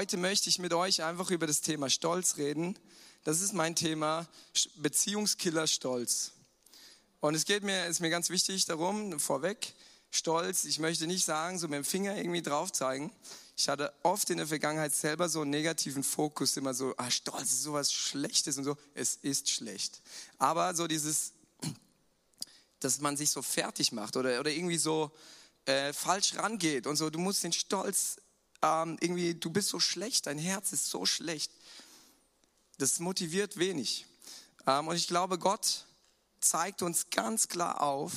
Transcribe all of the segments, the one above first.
Heute möchte ich mit euch einfach über das Thema Stolz reden. Das ist mein Thema Beziehungskiller Stolz. Und es geht mir, ist mir ganz wichtig darum, vorweg, Stolz, ich möchte nicht sagen, so mit dem Finger irgendwie drauf zeigen. Ich hatte oft in der Vergangenheit selber so einen negativen Fokus, immer so, ah, Stolz ist sowas Schlechtes und so. Es ist schlecht. Aber so dieses, dass man sich so fertig macht oder, oder irgendwie so äh, falsch rangeht und so, du musst den Stolz ähm, irgendwie, du bist so schlecht, dein Herz ist so schlecht. Das motiviert wenig. Ähm, und ich glaube, Gott zeigt uns ganz klar auf,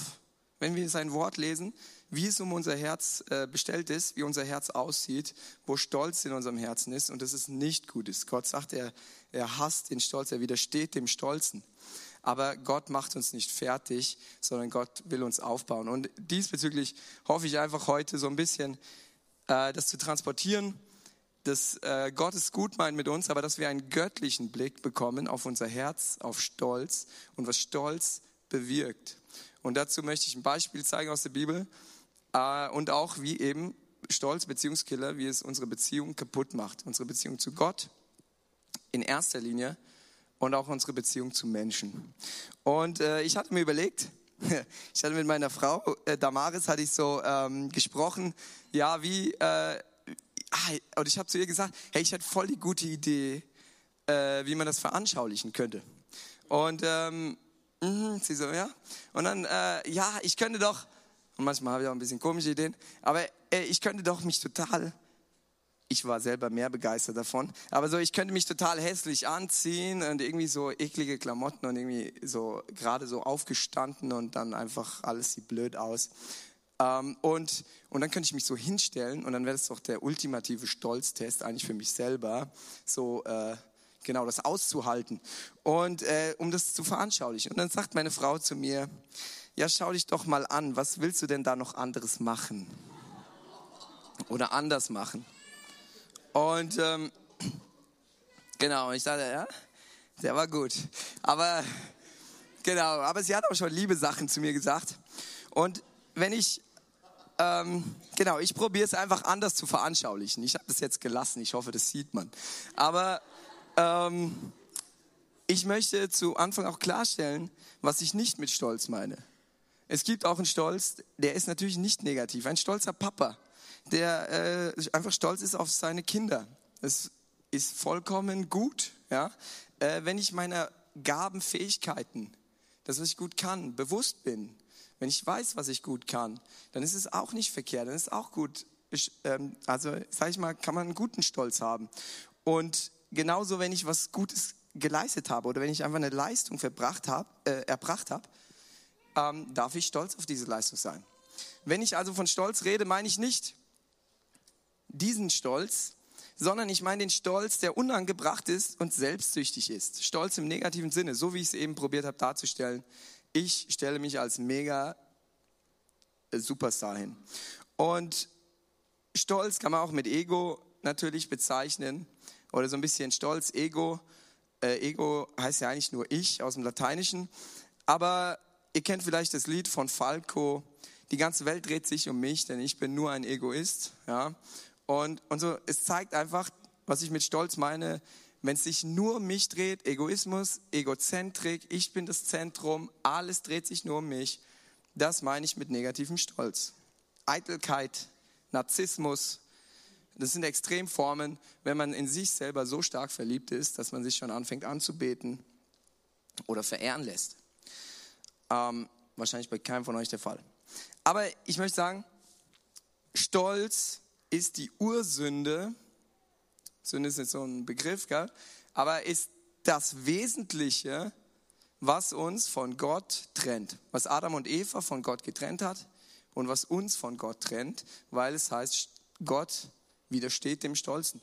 wenn wir sein Wort lesen, wie es um unser Herz äh, bestellt ist, wie unser Herz aussieht, wo Stolz in unserem Herzen ist und dass es nicht gut ist. Gott sagt, er, er hasst den Stolz, er widersteht dem Stolzen. Aber Gott macht uns nicht fertig, sondern Gott will uns aufbauen. Und diesbezüglich hoffe ich einfach heute so ein bisschen das zu transportieren, dass äh, Gott es gut meint mit uns, aber dass wir einen göttlichen Blick bekommen auf unser Herz, auf Stolz und was Stolz bewirkt. Und dazu möchte ich ein Beispiel zeigen aus der Bibel äh, und auch wie eben Stolz, Beziehungskiller, wie es unsere Beziehung kaputt macht. Unsere Beziehung zu Gott in erster Linie und auch unsere Beziehung zu Menschen. Und äh, ich hatte mir überlegt, ich hatte mit meiner Frau äh, Damaris hatte ich so ähm, gesprochen, ja wie äh, und ich habe zu ihr gesagt, hey, ich hatte voll die gute Idee, äh, wie man das veranschaulichen könnte. Und ähm, mh, sie so, ja. Und dann, äh, ja, ich könnte doch, und manchmal habe ich auch ein bisschen komische Ideen, aber äh, ich könnte doch mich total, ich war selber mehr begeistert davon, aber so, ich könnte mich total hässlich anziehen und irgendwie so eklige Klamotten und irgendwie so gerade so aufgestanden und dann einfach alles sieht blöd aus. Ähm, und, und dann könnte ich mich so hinstellen und dann wäre das doch der ultimative Stolztest eigentlich für mich selber, so äh, genau das auszuhalten und äh, um das zu veranschaulichen. Und dann sagt meine Frau zu mir, ja schau dich doch mal an, was willst du denn da noch anderes machen? Oder anders machen? Und ähm, genau, ich dachte, ja, der war gut. Aber genau, aber sie hat auch schon liebe Sachen zu mir gesagt. Und wenn ich, ähm, genau, ich probiere es einfach anders zu veranschaulichen. Ich habe das jetzt gelassen, ich hoffe, das sieht man. Aber ähm, ich möchte zu Anfang auch klarstellen, was ich nicht mit Stolz meine. Es gibt auch einen Stolz, der ist natürlich nicht negativ. Ein stolzer Papa, der äh, einfach stolz ist auf seine Kinder. Es ist vollkommen gut, ja, äh, wenn ich meiner Gaben, Fähigkeiten, das, was ich gut kann, bewusst bin wenn ich weiß, was ich gut kann, dann ist es auch nicht verkehrt, dann ist es auch gut. Ich, ähm, also, sage ich mal, kann man einen guten Stolz haben. Und genauso, wenn ich was Gutes geleistet habe oder wenn ich einfach eine Leistung verbracht hab, äh, erbracht habe, ähm, darf ich stolz auf diese Leistung sein. Wenn ich also von Stolz rede, meine ich nicht diesen Stolz, sondern ich meine den Stolz, der unangebracht ist und selbstsüchtig ist. Stolz im negativen Sinne, so wie ich es eben probiert habe darzustellen ich stelle mich als mega äh, Superstar hin. Und Stolz kann man auch mit Ego natürlich bezeichnen oder so ein bisschen Stolz, Ego. Äh, Ego heißt ja eigentlich nur ich aus dem Lateinischen. Aber ihr kennt vielleicht das Lied von Falco. Die ganze Welt dreht sich um mich, denn ich bin nur ein Egoist. Ja? Und, und so, es zeigt einfach, was ich mit Stolz meine, wenn es sich nur um mich dreht, Egoismus, Egozentrik, ich bin das Zentrum, alles dreht sich nur um mich, das meine ich mit negativem Stolz. Eitelkeit, Narzissmus, das sind Extremformen, wenn man in sich selber so stark verliebt ist, dass man sich schon anfängt anzubeten oder verehren lässt. Ähm, wahrscheinlich bei keinem von euch der Fall. Aber ich möchte sagen, Stolz ist die Ursünde Sünde ist nicht so ein Begriff, gell? aber ist das Wesentliche, was uns von Gott trennt. Was Adam und Eva von Gott getrennt hat und was uns von Gott trennt, weil es heißt, Gott widersteht dem Stolzen.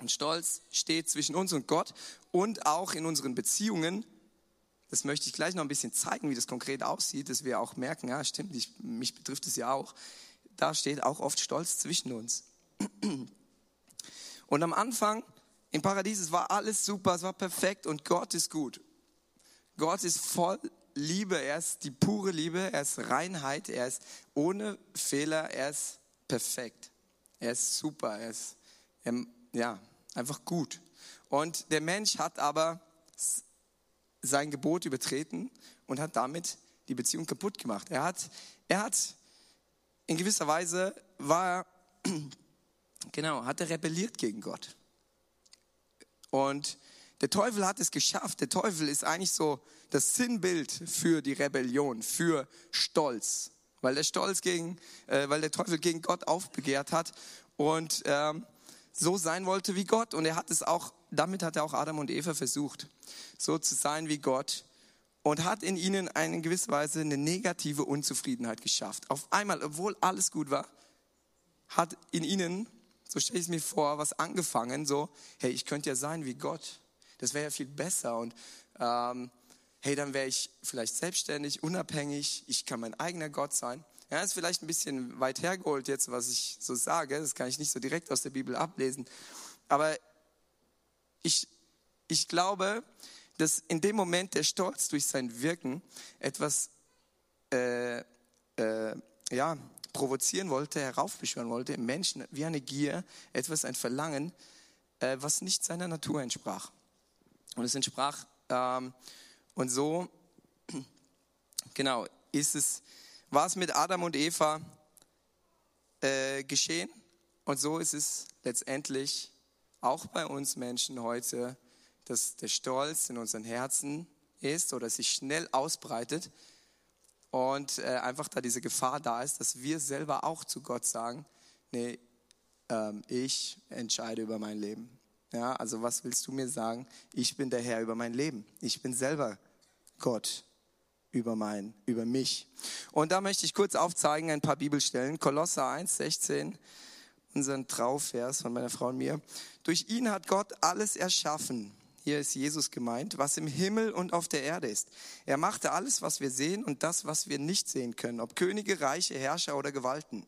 Und Stolz steht zwischen uns und Gott und auch in unseren Beziehungen. Das möchte ich gleich noch ein bisschen zeigen, wie das konkret aussieht, dass wir auch merken, ja, stimmt, ich, mich betrifft es ja auch. Da steht auch oft Stolz zwischen uns. Und am Anfang im Paradies, es war alles super, es war perfekt und Gott ist gut. Gott ist voll Liebe, er ist die pure Liebe, er ist Reinheit, er ist ohne Fehler, er ist perfekt. Er ist super, er, ist, er ja, einfach gut. Und der Mensch hat aber sein Gebot übertreten und hat damit die Beziehung kaputt gemacht. Er hat, er hat in gewisser Weise war, genau, hat er rebelliert gegen Gott. Und der Teufel hat es geschafft. Der Teufel ist eigentlich so das Sinnbild für die Rebellion, für Stolz, weil der Stolz gegen, äh, weil der Teufel gegen Gott aufbegehrt hat und ähm, so sein wollte wie Gott. Und er hat es auch, damit hat er auch Adam und Eva versucht, so zu sein wie Gott und hat in ihnen in gewisser Weise eine negative Unzufriedenheit geschafft. Auf einmal, obwohl alles gut war, hat in ihnen, so stelle ich es mir vor, was angefangen, so, hey, ich könnte ja sein wie Gott. Das wäre ja viel besser und ähm, hey, dann wäre ich vielleicht selbstständig, unabhängig, ich kann mein eigener Gott sein. Ja, ist vielleicht ein bisschen weit hergeholt jetzt, was ich so sage. Das kann ich nicht so direkt aus der Bibel ablesen. Aber ich, ich glaube, dass in dem Moment der Stolz durch sein Wirken etwas äh, äh, ja, provozieren wollte, heraufbeschwören wollte im Menschen wie eine Gier, etwas, ein Verlangen, äh, was nicht seiner Natur entsprach. Und es entsprach, ähm, und so, genau, ist es war es mit Adam und Eva äh, geschehen. Und so ist es letztendlich auch bei uns Menschen heute, dass der Stolz in unseren Herzen ist oder sich schnell ausbreitet und äh, einfach da diese Gefahr da ist, dass wir selber auch zu Gott sagen, nee, ähm, ich entscheide über mein Leben. Ja, also was willst du mir sagen? Ich bin der Herr über mein Leben. Ich bin selber Gott über, mein, über mich. Und da möchte ich kurz aufzeigen ein paar Bibelstellen. Kolosser 1, 16, unseren Trauvers von meiner Frau und mir. Durch ihn hat Gott alles erschaffen. Hier ist Jesus gemeint, was im Himmel und auf der Erde ist. Er machte alles, was wir sehen und das, was wir nicht sehen können, ob Könige, Reiche, Herrscher oder Gewalten.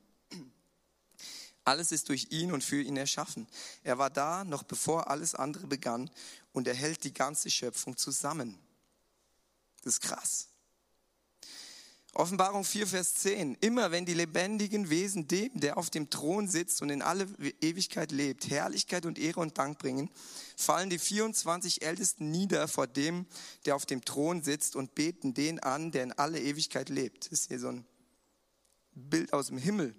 Alles ist durch ihn und für ihn erschaffen. Er war da, noch bevor alles andere begann, und er hält die ganze Schöpfung zusammen. Das ist krass. Offenbarung 4, Vers 10. Immer wenn die lebendigen Wesen dem, der auf dem Thron sitzt und in alle Ewigkeit lebt, Herrlichkeit und Ehre und Dank bringen, fallen die 24 Ältesten nieder vor dem, der auf dem Thron sitzt und beten den an, der in alle Ewigkeit lebt. Das ist hier so ein Bild aus dem Himmel.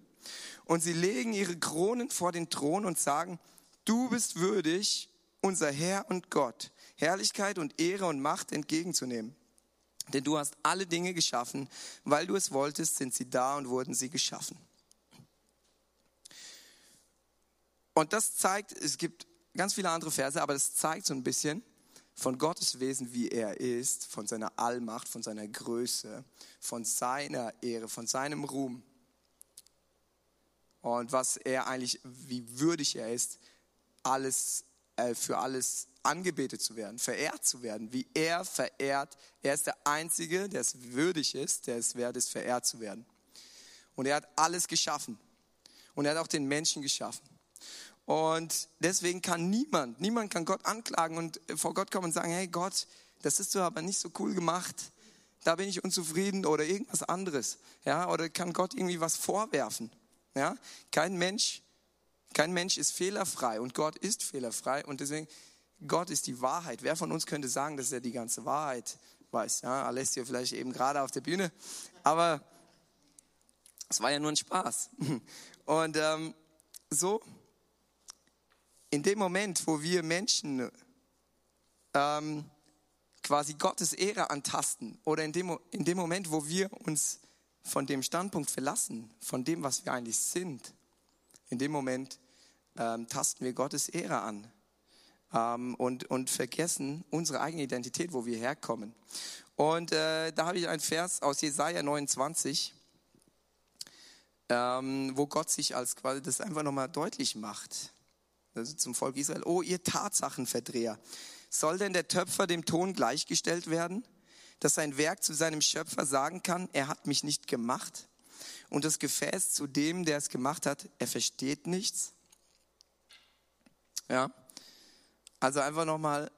Und sie legen ihre Kronen vor den Thron und sagen, du bist würdig, unser Herr und Gott, Herrlichkeit und Ehre und Macht entgegenzunehmen. Denn du hast alle Dinge geschaffen, weil du es wolltest, sind sie da und wurden sie geschaffen. Und das zeigt, es gibt ganz viele andere Verse, aber das zeigt so ein bisschen von Gottes Wesen, wie er ist, von seiner Allmacht, von seiner Größe, von seiner Ehre, von seinem Ruhm. Und was er eigentlich, wie würdig er ist, alles, äh, für alles angebetet zu werden, verehrt zu werden, wie er verehrt. Er ist der Einzige, der es würdig ist, der es wert ist, verehrt zu werden. Und er hat alles geschaffen. Und er hat auch den Menschen geschaffen. Und deswegen kann niemand, niemand kann Gott anklagen und vor Gott kommen und sagen, hey Gott, das ist du aber nicht so cool gemacht. Da bin ich unzufrieden oder irgendwas anderes. Ja, oder kann Gott irgendwie was vorwerfen. Ja, kein Mensch, kein Mensch ist fehlerfrei und Gott ist fehlerfrei und deswegen Gott ist die Wahrheit. Wer von uns könnte sagen, dass er die ganze Wahrheit weiß? Ja, Alessio vielleicht eben gerade auf der Bühne. Aber es war ja nur ein Spaß. Und ähm, so, in dem Moment, wo wir Menschen ähm, quasi Gottes Ehre antasten oder in dem, in dem Moment, wo wir uns von dem Standpunkt verlassen, von dem, was wir eigentlich sind, in dem Moment ähm, tasten wir Gottes Ehre an ähm, und, und vergessen unsere eigene Identität, wo wir herkommen. Und äh, da habe ich einen Vers aus Jesaja 29, ähm, wo Gott sich als quasi das einfach nochmal deutlich macht. Also zum Volk Israel. Oh, ihr Tatsachenverdreher. Soll denn der Töpfer dem Ton gleichgestellt werden, dass sein Werk zu seinem Schöpfer sagen kann, er hat mich nicht gemacht? Und das Gefäß zu dem, der es gemacht hat, er versteht nichts? Ja. Also einfach nochmal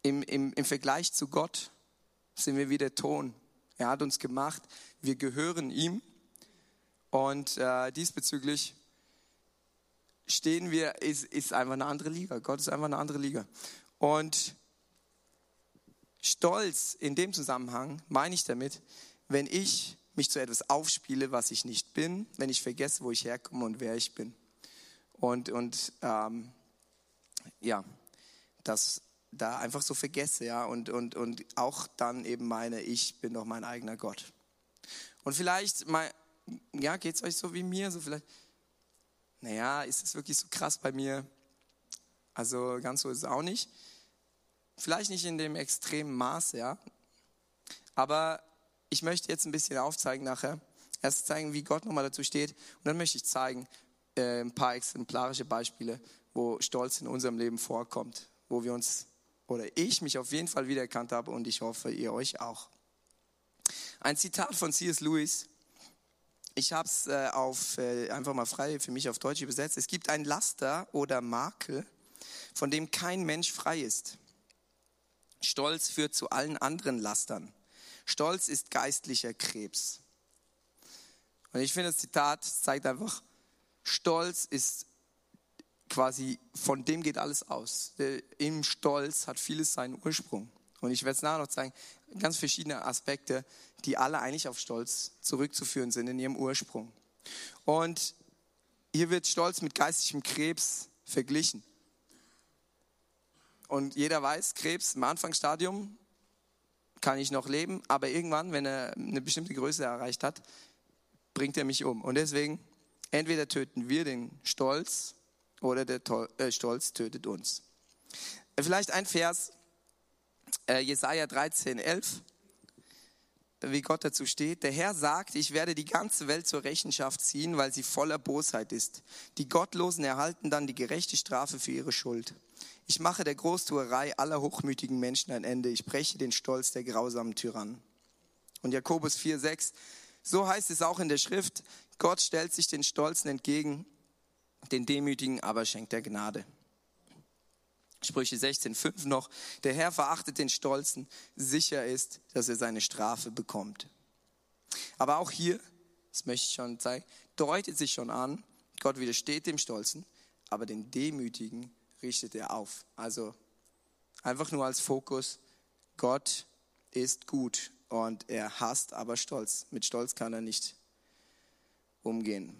im, im, im Vergleich zu Gott sind wir wie der Ton. Er hat uns gemacht, wir gehören ihm und äh, diesbezüglich stehen wir, ist, ist einfach eine andere Liga. Gott ist einfach eine andere Liga. Und Stolz in dem Zusammenhang meine ich damit, wenn ich mich zu etwas aufspiele, was ich nicht bin, wenn ich vergesse, wo ich herkomme und wer ich bin. Und, und ähm, ja, das da einfach so vergesse, ja, und, und, und auch dann eben meine, ich bin doch mein eigener Gott. Und vielleicht, mal, ja, geht es euch so wie mir, so vielleicht, naja, ist es wirklich so krass bei mir? Also ganz so ist es auch nicht. Vielleicht nicht in dem extremen Maß, ja. Aber ich möchte jetzt ein bisschen aufzeigen nachher. Erst zeigen, wie Gott nochmal dazu steht. Und dann möchte ich zeigen, äh, ein paar exemplarische Beispiele, wo Stolz in unserem Leben vorkommt, wo wir uns oder ich mich auf jeden Fall wiedererkannt habe und ich hoffe, ihr euch auch. Ein Zitat von C.S. Lewis. Ich habe es äh, auf äh, einfach mal frei für mich auf Deutsch übersetzt. Es gibt ein Laster oder Makel, von dem kein Mensch frei ist. Stolz führt zu allen anderen Lastern. Stolz ist geistlicher Krebs. Und ich finde, das Zitat zeigt einfach, Stolz ist quasi, von dem geht alles aus. Im Stolz hat vieles seinen Ursprung. Und ich werde es nachher noch zeigen, ganz verschiedene Aspekte, die alle eigentlich auf Stolz zurückzuführen sind in ihrem Ursprung. Und hier wird Stolz mit geistigem Krebs verglichen. Und jeder weiß, Krebs im Anfangsstadium kann ich noch leben, aber irgendwann, wenn er eine bestimmte Größe erreicht hat, bringt er mich um. Und deswegen, entweder töten wir den Stolz oder der äh, Stolz tötet uns. Vielleicht ein Vers, äh, Jesaja 13, 11, wie Gott dazu steht. Der Herr sagt, ich werde die ganze Welt zur Rechenschaft ziehen, weil sie voller Bosheit ist. Die Gottlosen erhalten dann die gerechte Strafe für ihre Schuld. Ich mache der Großtuerei aller hochmütigen Menschen ein Ende. Ich breche den Stolz der grausamen Tyrannen. Und Jakobus 4, 6, so heißt es auch in der Schrift, Gott stellt sich den Stolzen entgegen, den Demütigen aber schenkt er Gnade. Sprüche 16,5 noch, der Herr verachtet den Stolzen, sicher ist, dass er seine Strafe bekommt. Aber auch hier, das möchte ich schon zeigen, deutet sich schon an, Gott widersteht dem Stolzen, aber den Demütigen richtet er auf. Also einfach nur als Fokus, Gott ist gut und er hasst aber Stolz. Mit Stolz kann er nicht umgehen,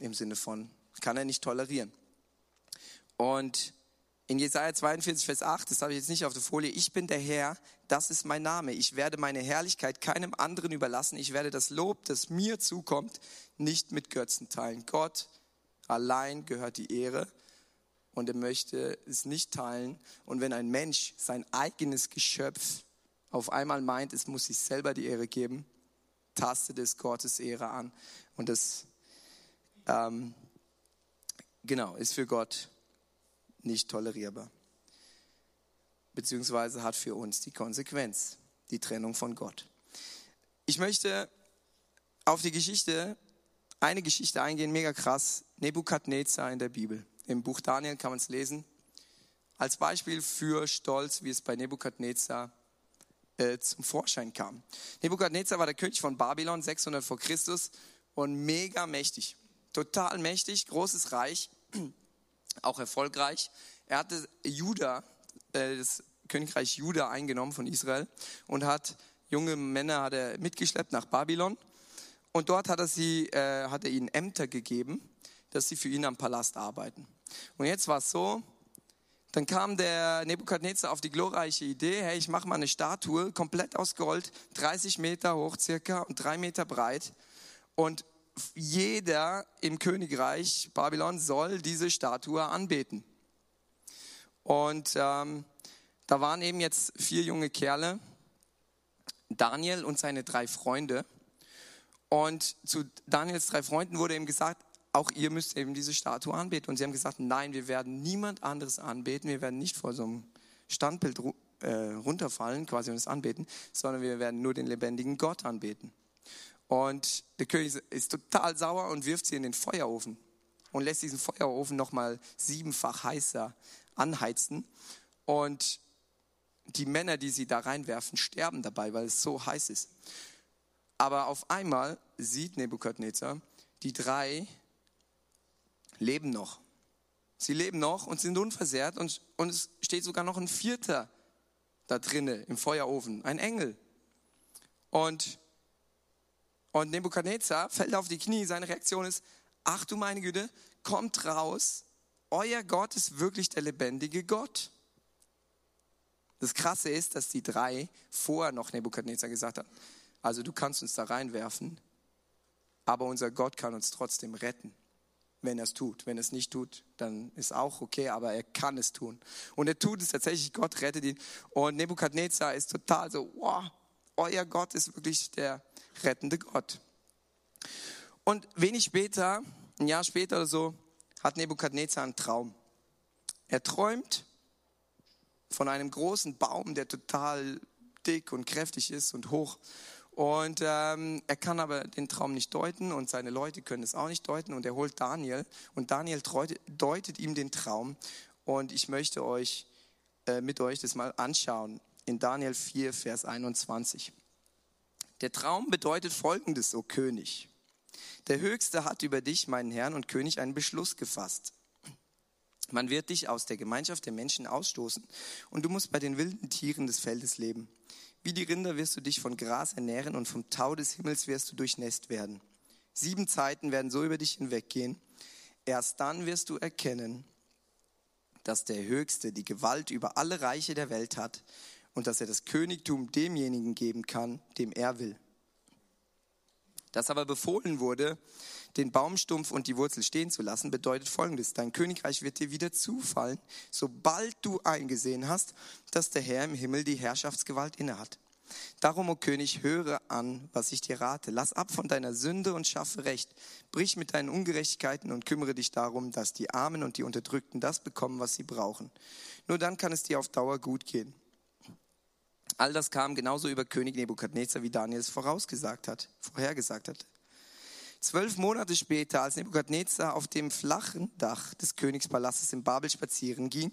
im Sinne von, kann er nicht tolerieren. Und in Jesaja 42, Vers 8, das habe ich jetzt nicht auf der Folie, ich bin der Herr, das ist mein Name. Ich werde meine Herrlichkeit keinem anderen überlassen. Ich werde das Lob, das mir zukommt, nicht mit Götzen teilen. Gott allein gehört die Ehre und er möchte es nicht teilen. Und wenn ein Mensch sein eigenes Geschöpf auf einmal meint, es muss sich selber die Ehre geben, tastet es Gottes Ehre an. Und das, ähm, genau, ist für Gott nicht tolerierbar. Beziehungsweise hat für uns die Konsequenz, die Trennung von Gott. Ich möchte auf die Geschichte, eine Geschichte eingehen, mega krass, Nebukadnezar in der Bibel. Im Buch Daniel kann man es lesen. Als Beispiel für Stolz, wie es bei Nebukadnezar äh, zum Vorschein kam. Nebukadnezar war der König von Babylon, 600 vor Christus und mega mächtig. Total mächtig, großes Reich auch erfolgreich. Er hatte Juda, äh, das Königreich Juda eingenommen von Israel und hat junge Männer hat er mitgeschleppt nach Babylon. Und dort hat er, sie, äh, hat er ihnen Ämter gegeben, dass sie für ihn am Palast arbeiten. Und jetzt war es so, dann kam der Nebukadnezar auf die glorreiche Idee, hey, ich mache mal eine Statue, komplett aus Gold, 30 Meter hoch circa und drei Meter breit. Und jeder im Königreich Babylon soll diese Statue anbeten. Und ähm, da waren eben jetzt vier junge Kerle, Daniel und seine drei Freunde. Und zu Daniels drei Freunden wurde ihm gesagt, auch ihr müsst eben diese Statue anbeten. Und sie haben gesagt, nein, wir werden niemand anderes anbeten, wir werden nicht vor so einem Standbild äh, runterfallen, quasi und es anbeten, sondern wir werden nur den lebendigen Gott anbeten. Und der König ist total sauer und wirft sie in den Feuerofen und lässt diesen Feuerofen nochmal siebenfach heißer anheizen. Und die Männer, die sie da reinwerfen, sterben dabei, weil es so heiß ist. Aber auf einmal sieht Nebukadnezar, die drei leben noch. Sie leben noch und sind unversehrt und, und es steht sogar noch ein vierter da drinnen im Feuerofen, ein Engel. Und, und Nebukadnezar fällt auf die Knie, seine Reaktion ist, ach du meine Güte, kommt raus, euer Gott ist wirklich der lebendige Gott. Das Krasse ist, dass die drei vorher noch Nebukadnezar gesagt haben, also du kannst uns da reinwerfen, aber unser Gott kann uns trotzdem retten wenn er es tut. Wenn er es nicht tut, dann ist auch okay, aber er kann es tun. Und er tut es tatsächlich, Gott rettet ihn. Und Nebukadnezar ist total so, wow, euer Gott ist wirklich der rettende Gott. Und wenig später, ein Jahr später oder so, hat Nebukadnezar einen Traum. Er träumt von einem großen Baum, der total dick und kräftig ist und hoch. Und ähm, er kann aber den Traum nicht deuten und seine Leute können es auch nicht deuten. Und er holt Daniel und Daniel deutet ihm den Traum. Und ich möchte euch äh, mit euch das mal anschauen in Daniel 4, Vers 21. Der Traum bedeutet folgendes, o König. Der Höchste hat über dich, meinen Herrn und König, einen Beschluss gefasst. Man wird dich aus der Gemeinschaft der Menschen ausstoßen und du musst bei den wilden Tieren des Feldes leben. Wie die Rinder wirst du dich von Gras ernähren und vom Tau des Himmels wirst du durchnässt werden. Sieben Zeiten werden so über dich hinweggehen. Erst dann wirst du erkennen, dass der Höchste die Gewalt über alle Reiche der Welt hat und dass er das Königtum demjenigen geben kann, dem er will. Dass aber befohlen wurde, den Baumstumpf und die Wurzel stehen zu lassen, bedeutet folgendes. Dein Königreich wird dir wieder zufallen, sobald du eingesehen hast, dass der Herr im Himmel die Herrschaftsgewalt innehat. Darum, o König, höre an, was ich dir rate. Lass ab von deiner Sünde und schaffe Recht. Brich mit deinen Ungerechtigkeiten und kümmere dich darum, dass die Armen und die Unterdrückten das bekommen, was sie brauchen. Nur dann kann es dir auf Dauer gut gehen. All das kam genauso über König Nebukadnezar, wie Daniel es vorausgesagt hat, vorhergesagt hat. Zwölf Monate später, als Nebukadnezar auf dem flachen Dach des Königspalastes in Babel spazieren ging,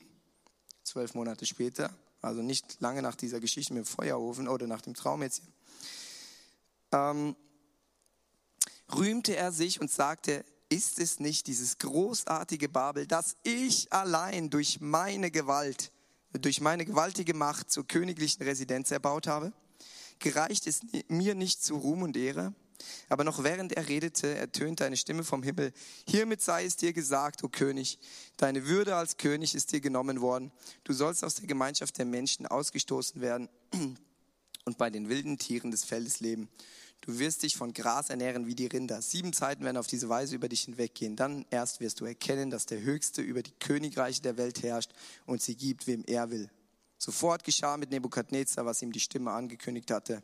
zwölf Monate später, also nicht lange nach dieser Geschichte mit dem Feuerofen oder nach dem Traum jetzt, ähm, rühmte er sich und sagte, ist es nicht dieses großartige Babel, das ich allein durch meine Gewalt, durch meine gewaltige Macht zur königlichen Residenz erbaut habe? Gereicht es mir nicht zu Ruhm und Ehre? Aber noch während er redete, ertönte eine Stimme vom Himmel. Hiermit sei es dir gesagt, o König, deine Würde als König ist dir genommen worden. Du sollst aus der Gemeinschaft der Menschen ausgestoßen werden und bei den wilden Tieren des Feldes leben. Du wirst dich von Gras ernähren wie die Rinder. Sieben Zeiten werden auf diese Weise über dich hinweggehen. Dann erst wirst du erkennen, dass der Höchste über die Königreiche der Welt herrscht und sie gibt, wem er will. Sofort geschah mit Nebukadnezar, was ihm die Stimme angekündigt hatte.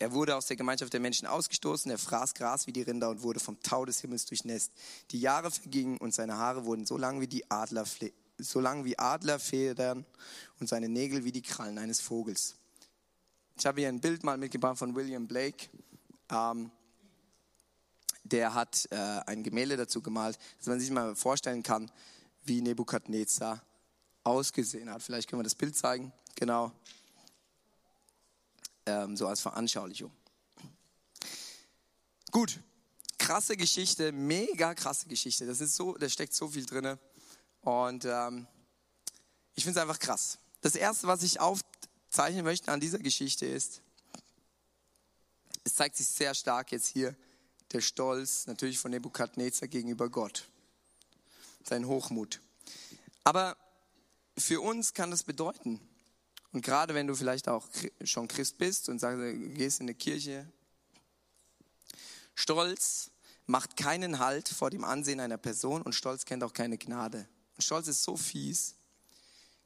Er wurde aus der Gemeinschaft der Menschen ausgestoßen, er fraß Gras wie die Rinder und wurde vom Tau des Himmels durchnässt. Die Jahre vergingen und seine Haare wurden so lang wie die Adler, so lang wie Adlerfedern und seine Nägel wie die Krallen eines Vogels. Ich habe hier ein Bild mal mitgebracht von William Blake. Ähm, der hat äh, ein Gemälde dazu gemalt, dass man sich mal vorstellen kann, wie Nebukadnezar ausgesehen hat. Vielleicht können wir das Bild zeigen. Genau ähm, so als Veranschaulichung. Gut, krasse Geschichte, mega krasse Geschichte. Das ist so, da steckt so viel drin. Und ähm, ich finde es einfach krass. Das erste, was ich aufzeichnen möchte an dieser Geschichte ist, es zeigt sich sehr stark jetzt hier der Stolz natürlich von Nebukadnezar gegenüber Gott. Sein Hochmut. Aber für uns kann das bedeuten, und gerade wenn du vielleicht auch schon Christ bist und sagst, gehst in eine Kirche, Stolz macht keinen Halt vor dem Ansehen einer Person und Stolz kennt auch keine Gnade. Und Stolz ist so fies,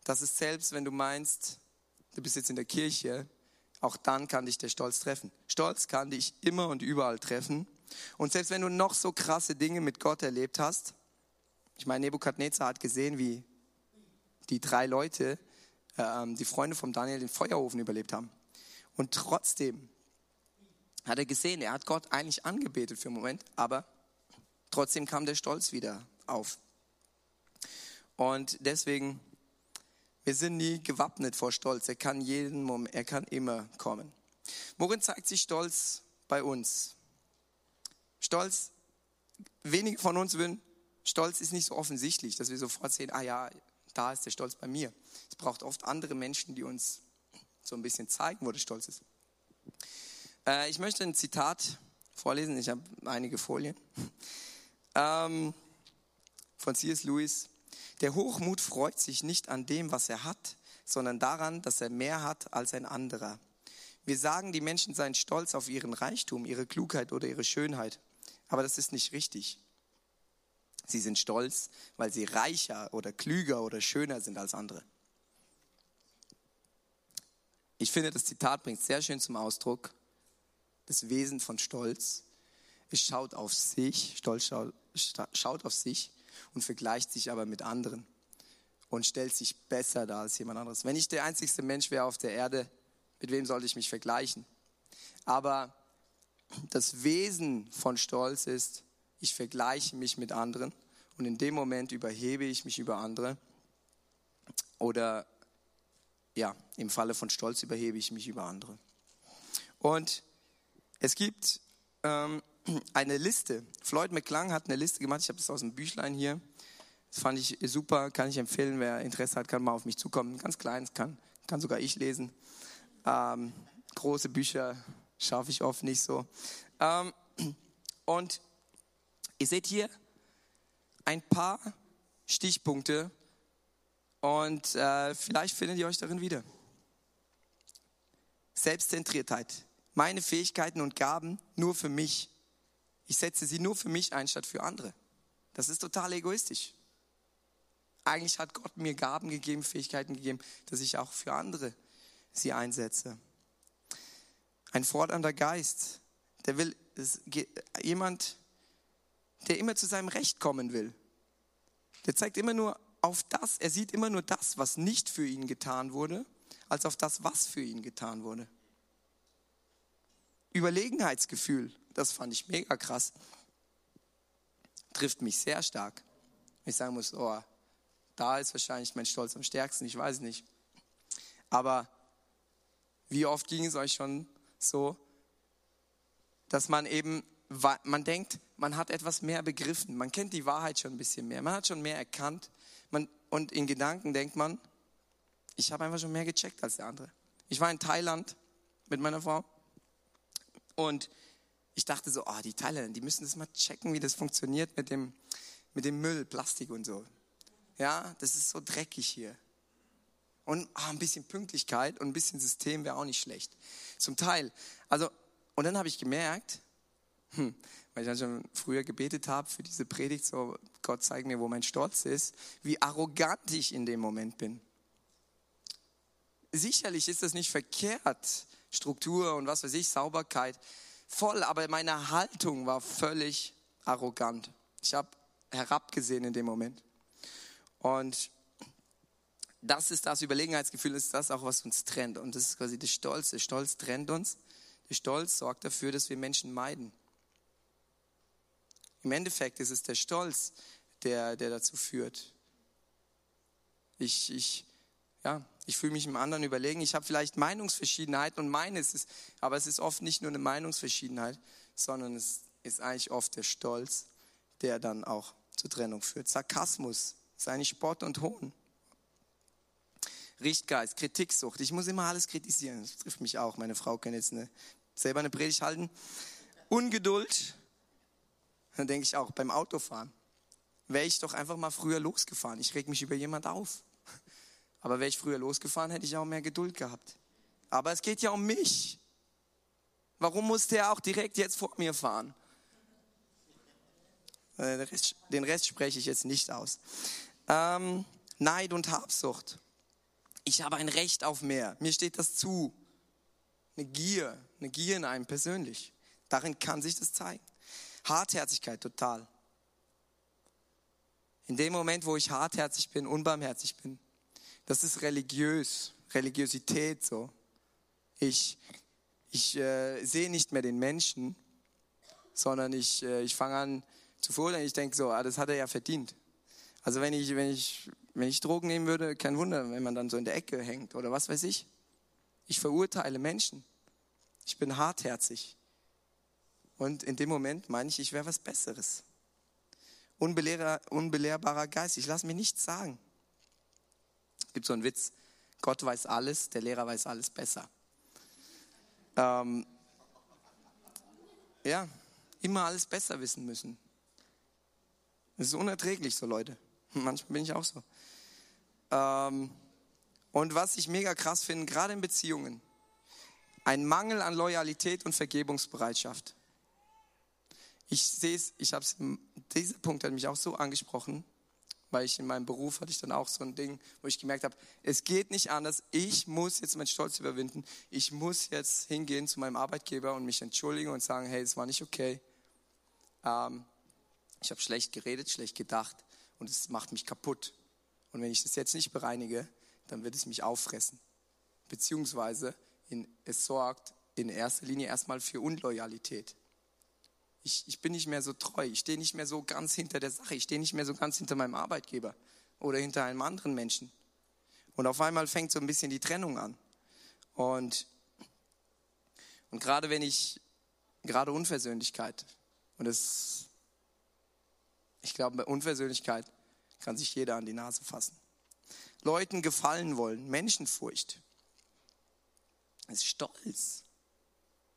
dass es selbst, wenn du meinst, du bist jetzt in der Kirche, auch dann kann dich der Stolz treffen. Stolz kann dich immer und überall treffen. Und selbst wenn du noch so krasse Dinge mit Gott erlebt hast, ich meine, Nebukadnezar hat gesehen, wie die drei Leute ähm, die Freunde von Daniel den Feuerofen überlebt haben. Und trotzdem hat er gesehen, er hat Gott eigentlich angebetet für einen Moment, aber trotzdem kam der Stolz wieder auf. Und deswegen, wir sind nie gewappnet vor Stolz. Er kann jeden Moment, er kann immer kommen. Worin zeigt sich Stolz bei uns? Stolz, wenige von uns würden Stolz ist nicht so offensichtlich, dass wir sofort sehen, ah ja, da ist der Stolz bei mir. Es braucht oft andere Menschen, die uns so ein bisschen zeigen, wo der Stolz ist. Äh, ich möchte ein Zitat vorlesen, ich habe einige Folien, ähm, von C.S. Lewis. Der Hochmut freut sich nicht an dem, was er hat, sondern daran, dass er mehr hat als ein anderer. Wir sagen, die Menschen seien stolz auf ihren Reichtum, ihre Klugheit oder ihre Schönheit. Aber das ist nicht richtig. Sie sind stolz, weil sie reicher oder klüger oder schöner sind als andere. Ich finde, das Zitat bringt sehr schön zum Ausdruck das Wesen von Stolz. Es schaut auf sich, Stolz schaut, schaut auf sich und vergleicht sich aber mit anderen und stellt sich besser dar als jemand anderes. Wenn ich der einzigste Mensch wäre auf der Erde, mit wem sollte ich mich vergleichen? Aber das Wesen von Stolz ist, ich vergleiche mich mit anderen und in dem Moment überhebe ich mich über andere. Oder ja, im Falle von Stolz überhebe ich mich über andere. Und es gibt ähm, eine Liste. Floyd McClung hat eine Liste gemacht. Ich habe das aus dem Büchlein hier. Das fand ich super, kann ich empfehlen. Wer Interesse hat, kann mal auf mich zukommen. Ganz kleines kann, kann sogar ich lesen. Ähm, große Bücher schaffe ich oft nicht so. Ähm, und ihr seht hier ein paar Stichpunkte und äh, vielleicht findet ihr euch darin wieder. Selbstzentriertheit. Meine Fähigkeiten und Gaben nur für mich. Ich setze sie nur für mich ein, statt für andere. Das ist total egoistisch. Eigentlich hat Gott mir Gaben gegeben, Fähigkeiten gegeben, dass ich auch für andere sie einsetze. Ein fordernder Geist, der will, jemand, der immer zu seinem Recht kommen will. Der zeigt immer nur auf das, er sieht immer nur das, was nicht für ihn getan wurde, als auf das, was für ihn getan wurde. Überlegenheitsgefühl, das fand ich mega krass, trifft mich sehr stark. Ich sagen muss, oh, da ist wahrscheinlich mein Stolz am stärksten, ich weiß nicht. Aber wie oft ging es euch schon so, dass man eben, man denkt, man hat etwas mehr begriffen, man kennt die Wahrheit schon ein bisschen mehr, man hat schon mehr erkannt man, und in Gedanken denkt man, ich habe einfach schon mehr gecheckt als der andere. Ich war in Thailand mit meiner Frau und ich dachte so, oh, die Thailänder, die müssen das mal checken, wie das funktioniert mit dem, mit dem Müll, Plastik und so. Ja, das ist so dreckig hier. Und ah, ein bisschen Pünktlichkeit und ein bisschen System wäre auch nicht schlecht. Zum Teil. Also, und dann habe ich gemerkt, hm, weil ich dann schon früher gebetet habe für diese Predigt, so Gott zeig mir, wo mein Stolz ist, wie arrogant ich in dem Moment bin. Sicherlich ist das nicht verkehrt, Struktur und was weiß ich, Sauberkeit, voll, aber meine Haltung war völlig arrogant. Ich habe herabgesehen in dem Moment. Und das ist das Überlegenheitsgefühl, ist das auch, was uns trennt. Und das ist quasi der Stolz. Der Stolz trennt uns. Der Stolz sorgt dafür, dass wir Menschen meiden. Im Endeffekt ist es der Stolz, der, der dazu führt. Ich, ich, ja, ich fühle mich im anderen überlegen. Ich habe vielleicht Meinungsverschiedenheiten und meines ist, aber es ist oft nicht nur eine Meinungsverschiedenheit, sondern es ist eigentlich oft der Stolz, der dann auch zur Trennung führt. Sarkasmus ist eigentlich Spott und Hohn. Richtgeist, Kritiksucht. Ich muss immer alles kritisieren. Das trifft mich auch. Meine Frau kann jetzt eine, selber eine Predigt halten. Ungeduld. Dann denke ich auch beim Autofahren. Wäre ich doch einfach mal früher losgefahren. Ich reg mich über jemand auf. Aber wäre ich früher losgefahren, hätte ich auch mehr Geduld gehabt. Aber es geht ja um mich. Warum musste er auch direkt jetzt vor mir fahren? Äh, den Rest, spreche ich jetzt nicht aus. Ähm, Neid und Habsucht ich habe ein Recht auf mehr. Mir steht das zu. Eine Gier, eine Gier in einem persönlich. Darin kann sich das zeigen. Hartherzigkeit total. In dem Moment, wo ich hartherzig bin, unbarmherzig bin, das ist religiös, Religiosität so. Ich, ich äh, sehe nicht mehr den Menschen, sondern ich, äh, ich fange an zu fordern. Ich denke so, ah, das hat er ja verdient. Also wenn ich, wenn ich wenn ich Drogen nehmen würde, kein Wunder, wenn man dann so in der Ecke hängt oder was weiß ich. Ich verurteile Menschen. Ich bin hartherzig. Und in dem Moment meine ich, ich wäre was Besseres. unbelehrbarer, unbelehrbarer Geist. Ich lasse mir nichts sagen. Es gibt so einen Witz, Gott weiß alles, der Lehrer weiß alles besser. Ähm, ja, immer alles besser wissen müssen. Das ist unerträglich so, Leute. Manchmal bin ich auch so. Ähm, und was ich mega krass finde, gerade in Beziehungen, ein Mangel an Loyalität und Vergebungsbereitschaft. Ich sehe es, ich habe es, dieser Punkt hat mich auch so angesprochen, weil ich in meinem Beruf hatte ich dann auch so ein Ding, wo ich gemerkt habe, es geht nicht anders. Ich muss jetzt meinen Stolz überwinden. Ich muss jetzt hingehen zu meinem Arbeitgeber und mich entschuldigen und sagen, hey, es war nicht okay. Ähm, ich habe schlecht geredet, schlecht gedacht und es macht mich kaputt. Und wenn ich das jetzt nicht bereinige, dann wird es mich auffressen. Beziehungsweise in, es sorgt in erster Linie erstmal für Unloyalität. Ich, ich bin nicht mehr so treu, ich stehe nicht mehr so ganz hinter der Sache, ich stehe nicht mehr so ganz hinter meinem Arbeitgeber oder hinter einem anderen Menschen. Und auf einmal fängt so ein bisschen die Trennung an. Und, und gerade wenn ich, gerade Unversöhnlichkeit, und das, ich glaube, bei Unversöhnlichkeit kann sich jeder an die Nase fassen. Leuten gefallen wollen, Menschenfurcht. Das ist Stolz.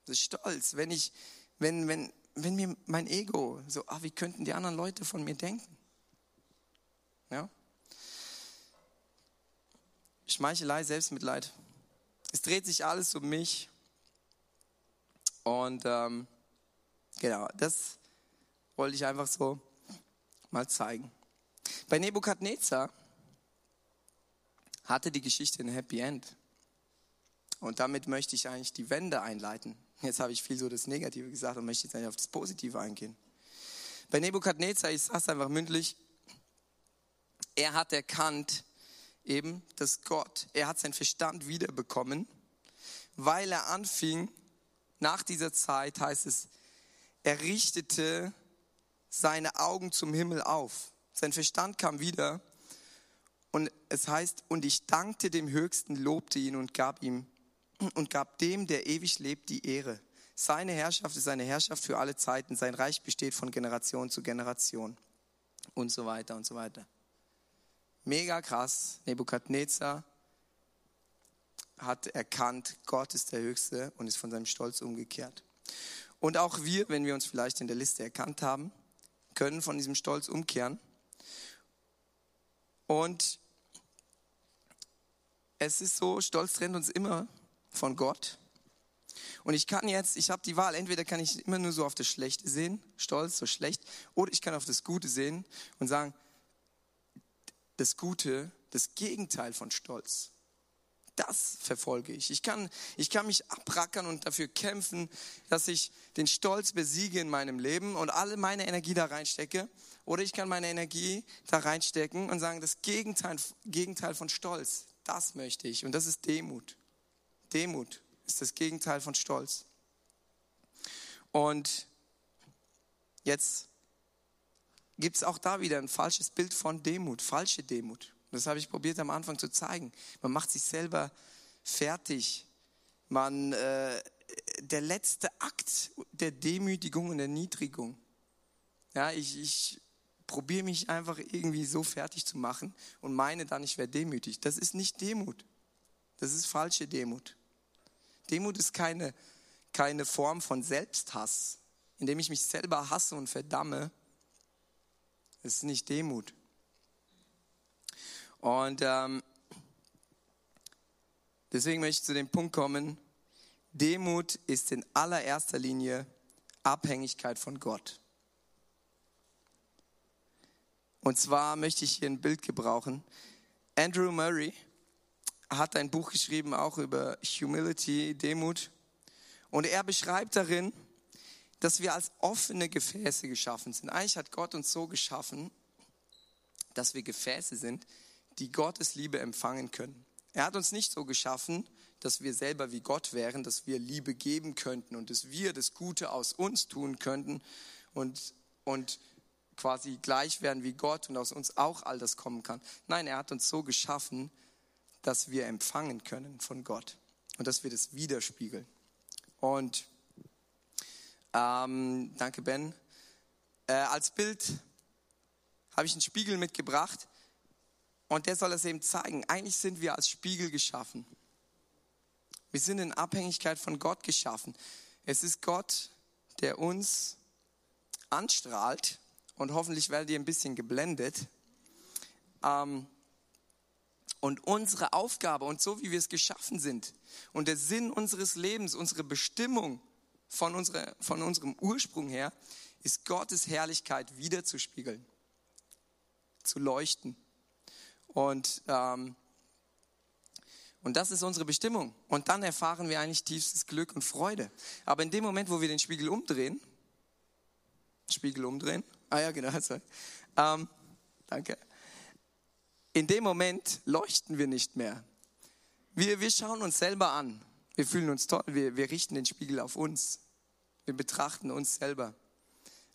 Das ist Stolz. Wenn ich, wenn, wenn, wenn mir mein Ego so, ah, wie könnten die anderen Leute von mir denken? Ja? Schmeichelei, Selbstmitleid. Es dreht sich alles um mich. Und ähm, genau, das wollte ich einfach so mal zeigen. Bei Nebukadnezar hatte die Geschichte ein Happy End. Und damit möchte ich eigentlich die Wende einleiten. Jetzt habe ich viel so das Negative gesagt und möchte jetzt eigentlich auf das Positive eingehen. Bei Nebukadnezar, ich sage es einfach mündlich, er hat erkannt, eben, dass Gott, er hat seinen Verstand wiederbekommen, weil er anfing, nach dieser Zeit heißt es, er richtete seine Augen zum Himmel auf. Sein Verstand kam wieder und es heißt, und ich dankte dem Höchsten, lobte ihn und gab ihm und gab dem, der ewig lebt, die Ehre. Seine Herrschaft ist eine Herrschaft für alle Zeiten. Sein Reich besteht von Generation zu Generation. Und so weiter und so weiter. Mega krass. Nebukadnezar hat erkannt, Gott ist der Höchste und ist von seinem Stolz umgekehrt. Und auch wir, wenn wir uns vielleicht in der Liste erkannt haben, können von diesem Stolz umkehren. Und es ist so, Stolz trennt uns immer von Gott. Und ich kann jetzt, ich habe die Wahl, entweder kann ich immer nur so auf das Schlechte sehen, stolz, so schlecht, oder ich kann auf das Gute sehen und sagen, das Gute, das Gegenteil von Stolz, das verfolge ich. Ich kann, ich kann mich abrackern und dafür kämpfen, dass ich den Stolz besiege in meinem Leben und alle meine Energie da reinstecke. Oder ich kann meine Energie da reinstecken und sagen, das Gegenteil, Gegenteil von Stolz, das möchte ich. Und das ist Demut. Demut ist das Gegenteil von Stolz. Und jetzt gibt es auch da wieder ein falsches Bild von Demut, falsche Demut. Das habe ich probiert am Anfang zu zeigen. Man macht sich selber fertig. Man, äh, der letzte Akt der Demütigung und der Niedrigung. Ja, ich, ich probiere mich einfach irgendwie so fertig zu machen und meine dann, ich wäre demütig. Das ist nicht Demut. Das ist falsche Demut. Demut ist keine, keine Form von Selbsthass, indem ich mich selber hasse und verdamme. Das ist nicht Demut. Und ähm, deswegen möchte ich zu dem Punkt kommen, Demut ist in allererster Linie Abhängigkeit von Gott. Und zwar möchte ich hier ein Bild gebrauchen. Andrew Murray, hat ein Buch geschrieben, auch über Humility, Demut. Und er beschreibt darin, dass wir als offene Gefäße geschaffen sind. Eigentlich hat Gott uns so geschaffen, dass wir Gefäße sind, die Gottes Liebe empfangen können. Er hat uns nicht so geschaffen, dass wir selber wie Gott wären, dass wir Liebe geben könnten und dass wir das Gute aus uns tun könnten und, und quasi gleich werden wie Gott und aus uns auch all das kommen kann. Nein, er hat uns so geschaffen, dass wir empfangen können von Gott und dass wir das widerspiegeln. Und ähm, danke Ben. Äh, als Bild habe ich einen Spiegel mitgebracht und der soll es eben zeigen. Eigentlich sind wir als Spiegel geschaffen. Wir sind in Abhängigkeit von Gott geschaffen. Es ist Gott, der uns anstrahlt und hoffentlich werdet ihr ein bisschen geblendet. Ähm, und unsere Aufgabe und so wie wir es geschaffen sind und der Sinn unseres Lebens, unsere Bestimmung von, unserer, von unserem Ursprung her, ist Gottes Herrlichkeit wiederzuspiegeln, zu leuchten. Und, ähm, und das ist unsere Bestimmung. Und dann erfahren wir eigentlich tiefstes Glück und Freude. Aber in dem Moment, wo wir den Spiegel umdrehen, Spiegel umdrehen, ah ja, genau, sorry. Ähm, danke in dem Moment leuchten wir nicht mehr. Wir, wir schauen uns selber an. Wir fühlen uns toll. Wir, wir richten den Spiegel auf uns. Wir betrachten uns selber.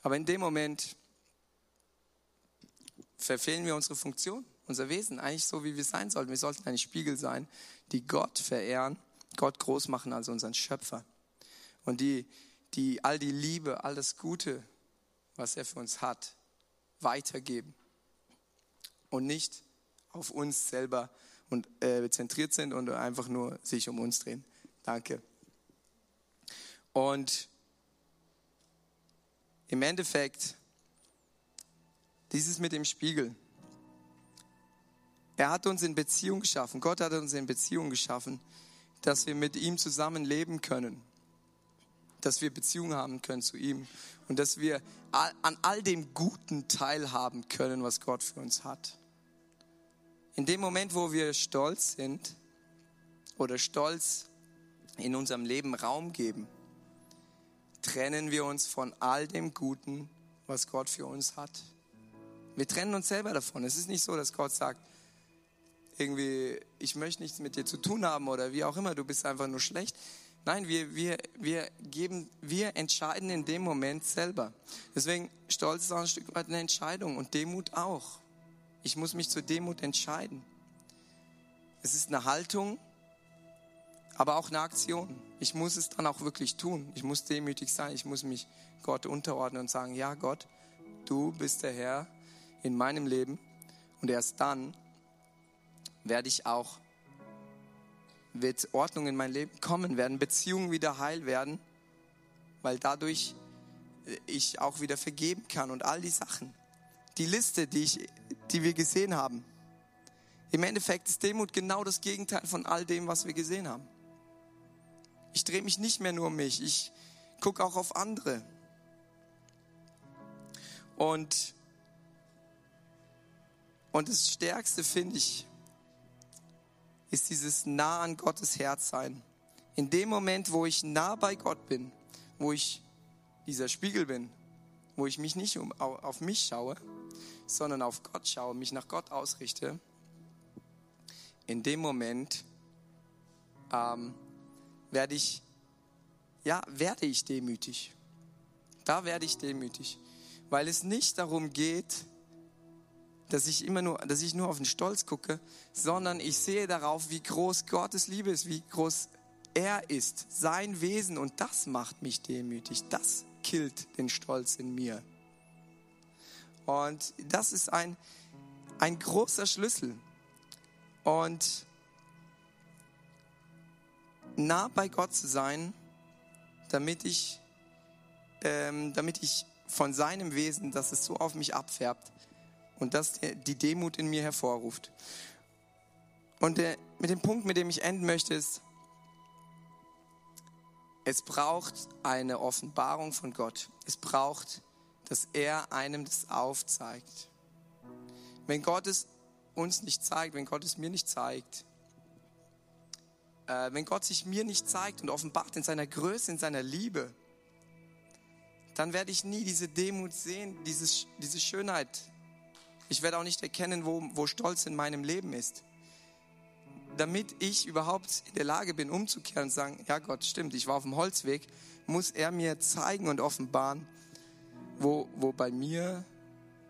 Aber in dem Moment verfehlen wir unsere Funktion, unser Wesen, eigentlich so, wie wir sein sollten. Wir sollten ein Spiegel sein, die Gott verehren, Gott groß machen als unseren Schöpfer. Und die, die all die Liebe, all das Gute, was er für uns hat, weitergeben. Und nicht auf uns selber und äh, zentriert sind und einfach nur sich um uns drehen. Danke. Und im Endeffekt, dieses mit dem Spiegel. Er hat uns in Beziehung geschaffen. Gott hat uns in Beziehung geschaffen, dass wir mit ihm zusammen leben können. Dass wir Beziehung haben können zu ihm. Und dass wir an all dem Guten teilhaben können, was Gott für uns hat. In dem Moment, wo wir stolz sind oder stolz in unserem Leben Raum geben, trennen wir uns von all dem Guten, was Gott für uns hat. Wir trennen uns selber davon. Es ist nicht so, dass Gott sagt, irgendwie, ich möchte nichts mit dir zu tun haben oder wie auch immer, du bist einfach nur schlecht. Nein, wir, wir, wir, geben, wir entscheiden in dem Moment selber. Deswegen, Stolz ist auch ein Stück weit eine Entscheidung und Demut auch. Ich muss mich zur Demut entscheiden. Es ist eine Haltung, aber auch eine Aktion. Ich muss es dann auch wirklich tun. Ich muss demütig sein. Ich muss mich Gott unterordnen und sagen, ja Gott, du bist der Herr in meinem Leben. Und erst dann werde ich auch, wird Ordnung in mein Leben kommen, werden Beziehungen wieder heil werden, weil dadurch ich auch wieder vergeben kann und all die Sachen die Liste, die, ich, die wir gesehen haben. Im Endeffekt ist Demut genau das Gegenteil von all dem, was wir gesehen haben. Ich drehe mich nicht mehr nur um mich, ich gucke auch auf andere. Und, und das Stärkste, finde ich, ist dieses nah an Gottes Herz sein. In dem Moment, wo ich nah bei Gott bin, wo ich dieser Spiegel bin, wo ich mich nicht um, auf mich schaue, sondern auf Gott schaue, mich nach Gott ausrichte, in dem Moment ähm, werde ich, ja, werde ich demütig. Da werde ich demütig, weil es nicht darum geht, dass ich immer nur, dass ich nur auf den Stolz gucke, sondern ich sehe darauf, wie groß Gottes Liebe ist, wie groß er ist, sein Wesen und das macht mich demütig. Das killt den Stolz in mir. Und das ist ein, ein großer Schlüssel. Und nah bei Gott zu sein, damit ich, ähm, damit ich von seinem Wesen, dass es so auf mich abfärbt und dass die Demut in mir hervorruft. Und der, mit dem Punkt, mit dem ich enden möchte, ist, es braucht eine Offenbarung von Gott. Es braucht dass er einem das aufzeigt. Wenn Gott es uns nicht zeigt, wenn Gott es mir nicht zeigt, äh, wenn Gott sich mir nicht zeigt und offenbart in seiner Größe, in seiner Liebe, dann werde ich nie diese Demut sehen, dieses, diese Schönheit. Ich werde auch nicht erkennen, wo, wo Stolz in meinem Leben ist. Damit ich überhaupt in der Lage bin, umzukehren und sagen, ja Gott, stimmt, ich war auf dem Holzweg, muss er mir zeigen und offenbaren, wo, wo bei mir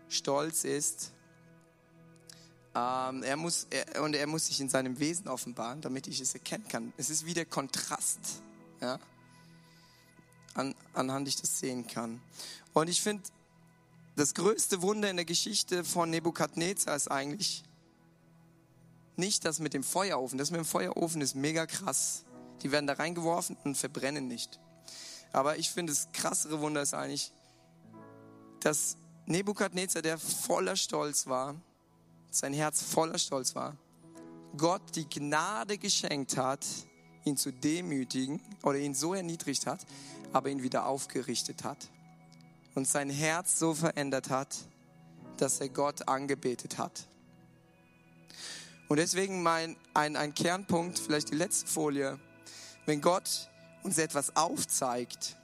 Stolz ist. Ähm, er muss, er, und er muss sich in seinem Wesen offenbaren, damit ich es erkennen kann. Es ist wie der Kontrast, ja, an, anhand ich das sehen kann. Und ich finde, das größte Wunder in der Geschichte von Nebukadnezar ist eigentlich nicht das mit dem Feuerofen. Das mit dem Feuerofen ist mega krass. Die werden da reingeworfen und verbrennen nicht. Aber ich finde, das krassere Wunder ist eigentlich, dass Nebukadnezar, der voller Stolz war, sein Herz voller Stolz war, Gott die Gnade geschenkt hat, ihn zu demütigen oder ihn so erniedrigt hat, aber ihn wieder aufgerichtet hat und sein Herz so verändert hat, dass er Gott angebetet hat. Und deswegen mein, ein, ein Kernpunkt, vielleicht die letzte Folie, wenn Gott uns etwas aufzeigt,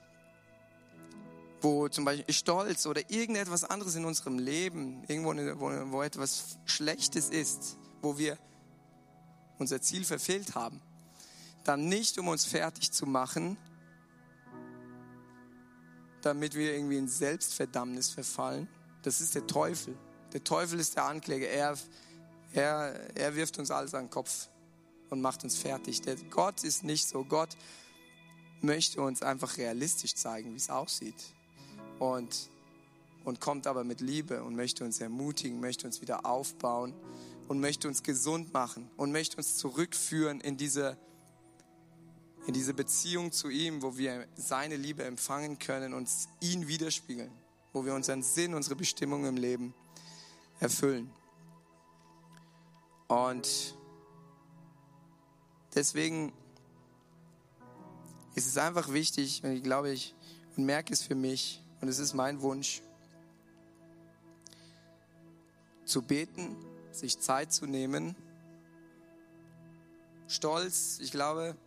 wo zum Beispiel Stolz oder irgendetwas anderes in unserem Leben, irgendwo wo, wo etwas Schlechtes ist, wo wir unser Ziel verfehlt haben, dann nicht, um uns fertig zu machen, damit wir irgendwie in Selbstverdammnis verfallen. Das ist der Teufel. Der Teufel ist der Ankläger. Er, er, er wirft uns alles an den Kopf und macht uns fertig. Der Gott ist nicht so. Gott möchte uns einfach realistisch zeigen, wie es aussieht. Und, und kommt aber mit Liebe und möchte uns ermutigen, möchte uns wieder aufbauen und möchte uns gesund machen und möchte uns zurückführen in diese in diese Beziehung zu ihm, wo wir seine Liebe empfangen können und ihn widerspiegeln, wo wir unseren Sinn, unsere Bestimmung im Leben erfüllen. Und deswegen ist es einfach wichtig, und ich glaube, ich und merke es für mich, und es ist mein Wunsch, zu beten, sich Zeit zu nehmen. Stolz, ich glaube,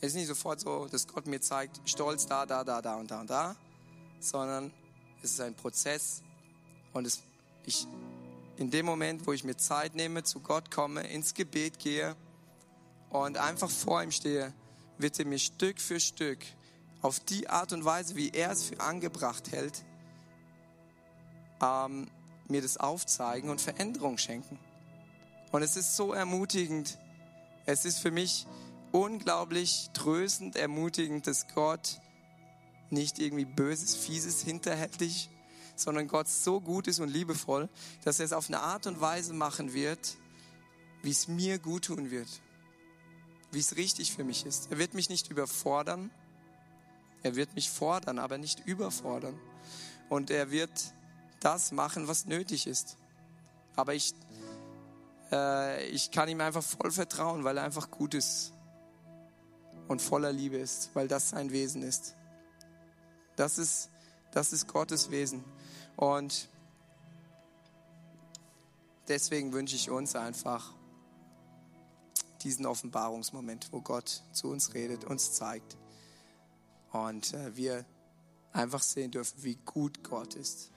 es ist nicht sofort so, dass Gott mir zeigt, Stolz da, da, da, da und da und da, sondern es ist ein Prozess und es, ich, in dem Moment, wo ich mir Zeit nehme, zu Gott komme, ins Gebet gehe und einfach vor ihm stehe, wird er mir Stück für Stück auf die Art und Weise, wie er es für angebracht hält, ähm, mir das aufzeigen und Veränderung schenken. Und es ist so ermutigend. Es ist für mich unglaublich tröstend, ermutigend, dass Gott nicht irgendwie böses, fieses, hinterhältig, sondern Gott so gut ist und liebevoll, dass er es auf eine Art und Weise machen wird, wie es mir gut tun wird, wie es richtig für mich ist. Er wird mich nicht überfordern, er wird mich fordern, aber nicht überfordern. Und er wird das machen, was nötig ist. Aber ich, äh, ich kann ihm einfach voll vertrauen, weil er einfach gut ist und voller Liebe ist, weil das sein Wesen ist. Das ist, das ist Gottes Wesen. Und deswegen wünsche ich uns einfach diesen Offenbarungsmoment, wo Gott zu uns redet, uns zeigt und äh, wir einfach sehen dürfen, wie gut Gott ist.